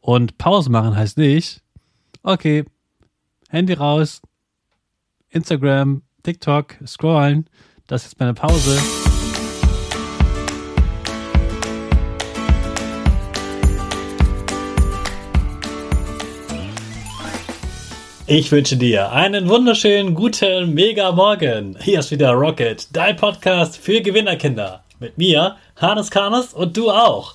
Und Pause machen heißt nicht, okay, Handy raus, Instagram, TikTok, scrollen, das ist meine Pause. Ich wünsche dir einen wunderschönen guten Mega Morgen. Hier ist wieder Rocket, dein Podcast für Gewinnerkinder. Mit mir, Hannes Karnes und du auch.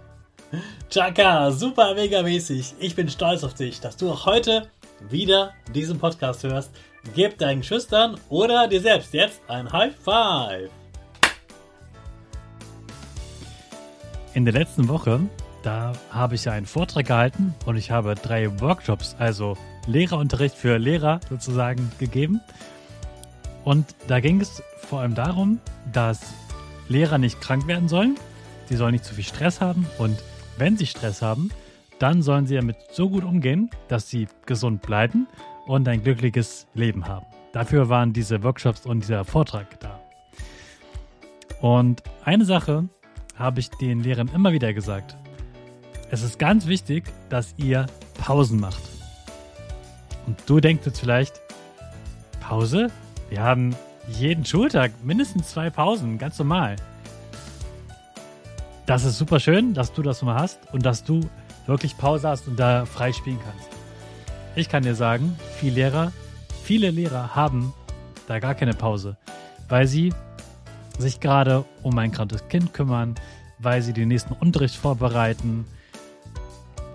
Chaka, super mega mäßig. Ich bin stolz auf dich, dass du auch heute wieder diesen Podcast hörst. Gib deinen Schüchtern oder dir selbst jetzt ein High Five. In der letzten Woche, da habe ich ja einen Vortrag gehalten und ich habe drei Workshops, also Lehrerunterricht für Lehrer sozusagen gegeben. Und da ging es vor allem darum, dass Lehrer nicht krank werden sollen, sie sollen nicht zu viel Stress haben und wenn sie Stress haben, dann sollen sie damit so gut umgehen, dass sie gesund bleiben und ein glückliches Leben haben. Dafür waren diese Workshops und dieser Vortrag da. Und eine Sache habe ich den Lehrern immer wieder gesagt. Es ist ganz wichtig, dass ihr Pausen macht. Und du denkst jetzt vielleicht, Pause? Wir haben jeden Schultag mindestens zwei Pausen, ganz normal. Das ist super schön, dass du das mal hast und dass du wirklich Pause hast und da frei spielen kannst. Ich kann dir sagen, viele Lehrer, viele Lehrer haben da gar keine Pause, weil sie sich gerade um ein krankes Kind kümmern, weil sie den nächsten Unterricht vorbereiten,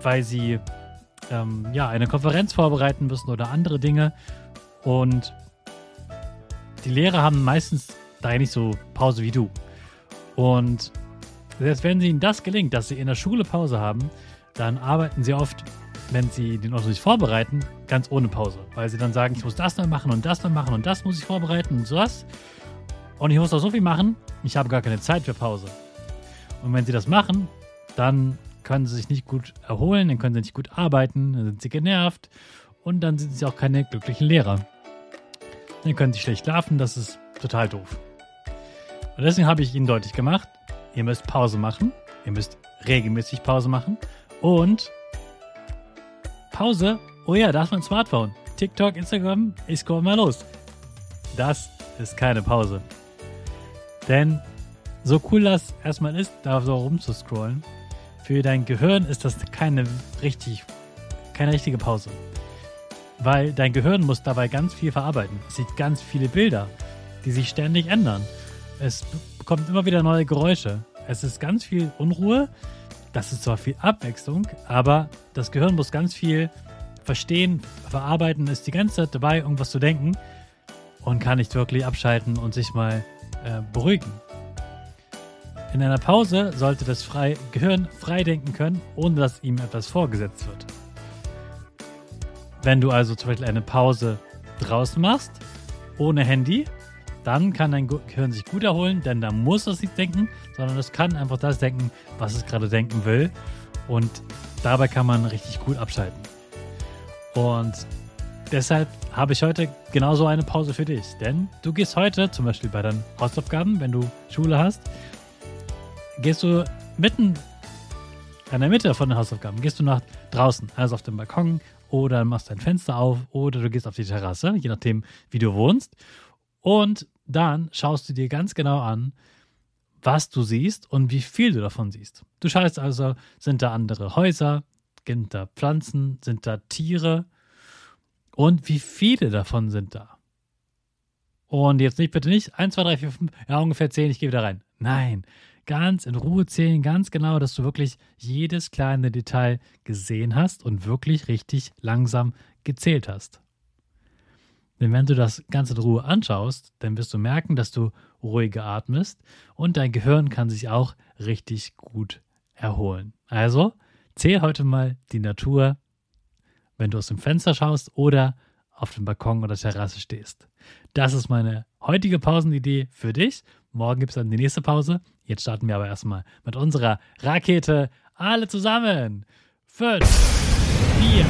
weil sie ähm, ja eine Konferenz vorbereiten müssen oder andere Dinge. Und die Lehrer haben meistens da nicht so Pause wie du. Und selbst wenn ihnen das gelingt, dass sie in der Schule Pause haben, dann arbeiten sie oft, wenn sie den Unterricht vorbereiten, ganz ohne Pause. Weil sie dann sagen, ich muss das noch machen und das noch machen und das muss ich vorbereiten und sowas. Und ich muss auch so viel machen, ich habe gar keine Zeit für Pause. Und wenn sie das machen, dann können sie sich nicht gut erholen, dann können sie nicht gut arbeiten, dann sind sie genervt und dann sind sie auch keine glücklichen Lehrer. Dann können sie schlecht schlafen, das ist total doof. Und deswegen habe ich ihnen deutlich gemacht, Ihr müsst Pause machen. Ihr müsst regelmäßig Pause machen. Und Pause. Oh ja, da ist mein Smartphone. TikTok, Instagram, ich scroll mal los. Das ist keine Pause. Denn so cool das erstmal ist, da so rumzuscrollen, für dein Gehirn ist das keine richtig, keine richtige Pause. Weil dein Gehirn muss dabei ganz viel verarbeiten. Es sieht ganz viele Bilder, die sich ständig ändern. Es bekommt immer wieder neue Geräusche. Es ist ganz viel Unruhe das ist zwar viel Abwechslung, aber das Gehirn muss ganz viel verstehen, verarbeiten, ist die ganze Zeit dabei, irgendwas zu denken und kann nicht wirklich abschalten und sich mal äh, beruhigen. In einer Pause sollte das frei, Gehirn frei denken können, ohne dass ihm etwas vorgesetzt wird. Wenn du also zum Beispiel eine Pause draußen machst, ohne Handy, dann kann dein Gehirn sich gut erholen, denn da muss es nicht denken, sondern es kann einfach das denken, was es gerade denken will. Und dabei kann man richtig gut abschalten. Und deshalb habe ich heute genauso eine Pause für dich. Denn du gehst heute, zum Beispiel bei deinen Hausaufgaben, wenn du Schule hast, gehst du mitten in der Mitte von den Hausaufgaben, gehst du nach draußen, also auf dem Balkon oder machst dein Fenster auf oder du gehst auf die Terrasse, je nachdem, wie du wohnst. Und dann schaust du dir ganz genau an, was du siehst und wie viel du davon siehst. Du schaust also, sind da andere Häuser, sind da Pflanzen, sind da Tiere und wie viele davon sind da. Und jetzt nicht bitte nicht 1, 2, 3, 4, 5, ja ungefähr 10, ich gehe wieder rein. Nein, ganz in Ruhe zählen, ganz genau, dass du wirklich jedes kleine Detail gesehen hast und wirklich richtig langsam gezählt hast. Denn wenn du das Ganze in Ruhe anschaust, dann wirst du merken, dass du ruhiger atmest und dein Gehirn kann sich auch richtig gut erholen. Also zähl heute mal die Natur, wenn du aus dem Fenster schaust oder auf dem Balkon oder Terrasse stehst. Das ist meine heutige Pausenidee für dich. Morgen gibt es dann die nächste Pause. Jetzt starten wir aber erstmal mit unserer Rakete. Alle zusammen. Fünf, vier,